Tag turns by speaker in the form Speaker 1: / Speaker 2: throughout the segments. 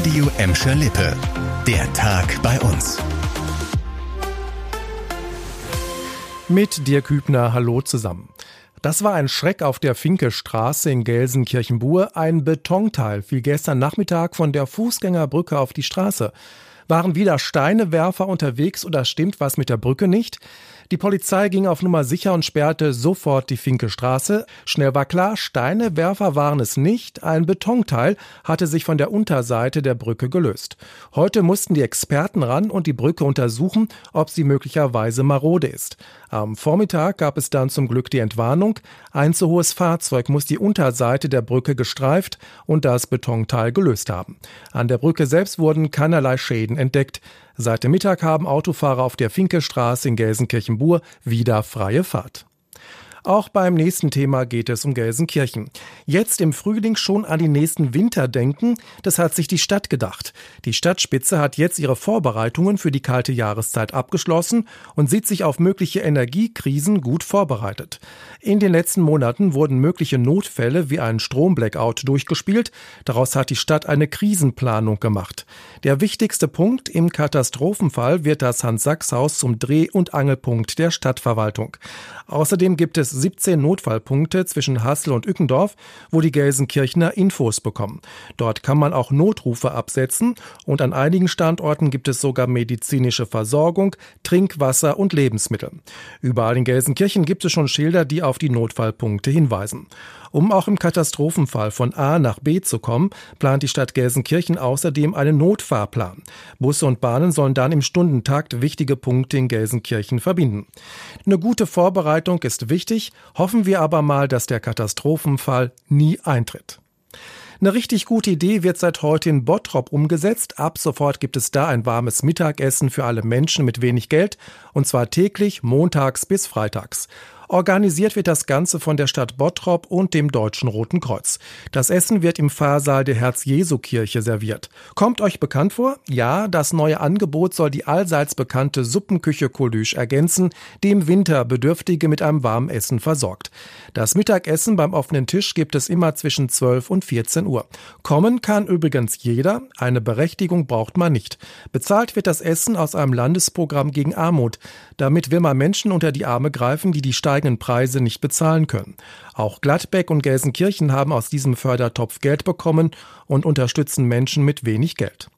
Speaker 1: Radio Emscher Lippe. Der Tag bei uns.
Speaker 2: Mit dir Kübner, hallo zusammen. Das war ein Schreck auf der Finkestraße in Gelsenkirchen-Buhr. Ein Betonteil fiel gestern Nachmittag von der Fußgängerbrücke auf die Straße. Waren wieder Steinewerfer unterwegs oder stimmt was mit der Brücke nicht? Die Polizei ging auf Nummer sicher und sperrte sofort die Finkestraße. Schnell war klar, Steinewerfer waren es nicht. Ein Betonteil hatte sich von der Unterseite der Brücke gelöst. Heute mussten die Experten ran und die Brücke untersuchen, ob sie möglicherweise marode ist. Am Vormittag gab es dann zum Glück die Entwarnung. Ein zu hohes Fahrzeug muss die Unterseite der Brücke gestreift und das Betonteil gelöst haben. An der Brücke selbst wurden keinerlei Schäden entdeckt. Seit dem Mittag haben Autofahrer auf der Finkestraße in Gelsenkirchen-Bur wieder freie Fahrt. Auch beim nächsten Thema geht es um Gelsenkirchen. Jetzt im Frühling schon an den nächsten Winter denken, das hat sich die Stadt gedacht. Die Stadtspitze hat jetzt ihre Vorbereitungen für die kalte Jahreszeit abgeschlossen und sieht sich auf mögliche Energiekrisen gut vorbereitet. In den letzten Monaten wurden mögliche Notfälle wie ein Stromblackout durchgespielt. Daraus hat die Stadt eine Krisenplanung gemacht. Der wichtigste Punkt im Katastrophenfall wird das Hans-Sachs-Haus zum Dreh- und Angelpunkt der Stadtverwaltung. Außerdem gibt es 17 Notfallpunkte zwischen Hassel und Ückendorf, wo die Gelsenkirchener Infos bekommen. Dort kann man auch Notrufe absetzen und an einigen Standorten gibt es sogar medizinische Versorgung, Trinkwasser und Lebensmittel. Überall in Gelsenkirchen gibt es schon Schilder, die auf die Notfallpunkte hinweisen. Um auch im Katastrophenfall von A nach B zu kommen, plant die Stadt Gelsenkirchen außerdem einen Notfahrplan. Busse und Bahnen sollen dann im Stundentakt wichtige Punkte in Gelsenkirchen verbinden. Eine gute Vorbereitung ist wichtig, hoffen wir aber mal, dass der Katastrophenfall nie eintritt. Eine richtig gute Idee wird seit heute in Bottrop umgesetzt. Ab sofort gibt es da ein warmes Mittagessen für alle Menschen mit wenig Geld, und zwar täglich montags bis freitags. Organisiert wird das Ganze von der Stadt Bottrop und dem Deutschen Roten Kreuz. Das Essen wird im Pfarrsaal der Herz-Jesu-Kirche serviert. Kommt euch bekannt vor? Ja, das neue Angebot soll die allseits bekannte Suppenküche Kolüsch ergänzen, die im Winter Bedürftige mit einem warmen Essen versorgt. Das Mittagessen beim offenen Tisch gibt es immer zwischen 12 und 14 Uhr. Kommen kann übrigens jeder, eine Berechtigung braucht man nicht. Bezahlt wird das Essen aus einem Landesprogramm gegen Armut. Damit will man Menschen unter die Arme greifen, die die steigenden Preise nicht bezahlen können. Auch Gladbeck und Gelsenkirchen haben aus diesem Fördertopf Geld bekommen und unterstützen Menschen mit wenig Geld.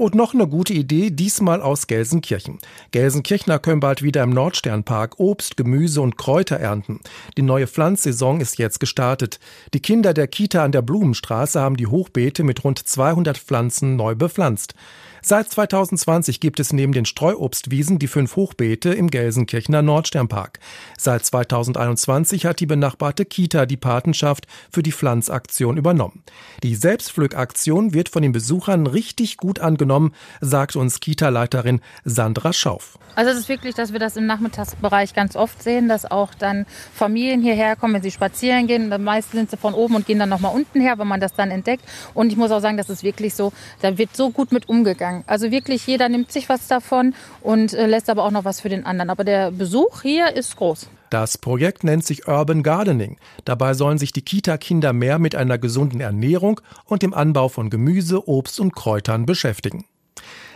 Speaker 2: Und noch eine gute Idee, diesmal aus Gelsenkirchen. Gelsenkirchner können bald wieder im Nordsternpark Obst, Gemüse und Kräuter ernten. Die neue Pflanzsaison ist jetzt gestartet. Die Kinder der Kita an der Blumenstraße haben die Hochbeete mit rund 200 Pflanzen neu bepflanzt. Seit 2020 gibt es neben den Streuobstwiesen die fünf Hochbeete im Gelsenkirchener Nordsternpark. Seit 2021 hat die benachbarte Kita die Patenschaft für die Pflanzaktion übernommen. Die Selbstpflückaktion wird von den Besuchern richtig gut angenommen, sagt uns Kita-Leiterin Sandra Schauf.
Speaker 3: Also es ist wirklich, dass wir das im Nachmittagsbereich ganz oft sehen, dass auch dann Familien hierher kommen, wenn sie spazieren gehen. Meistens sind sie von oben und gehen dann nochmal unten her, wenn man das dann entdeckt. Und ich muss auch sagen, das ist wirklich so, da wird so gut mit umgegangen gegangen. Also wirklich jeder nimmt sich was davon und äh, lässt aber auch noch was für den anderen. Aber der Besuch hier ist groß.
Speaker 2: Das Projekt nennt sich Urban Gardening. Dabei sollen sich die Kita-Kinder mehr mit einer gesunden Ernährung und dem Anbau von Gemüse, Obst und Kräutern beschäftigen.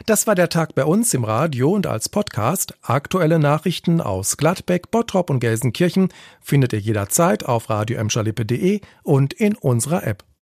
Speaker 2: Das war der Tag bei uns im Radio und als Podcast. Aktuelle Nachrichten aus Gladbeck, Bottrop und Gelsenkirchen findet ihr jederzeit auf radio und in unserer App.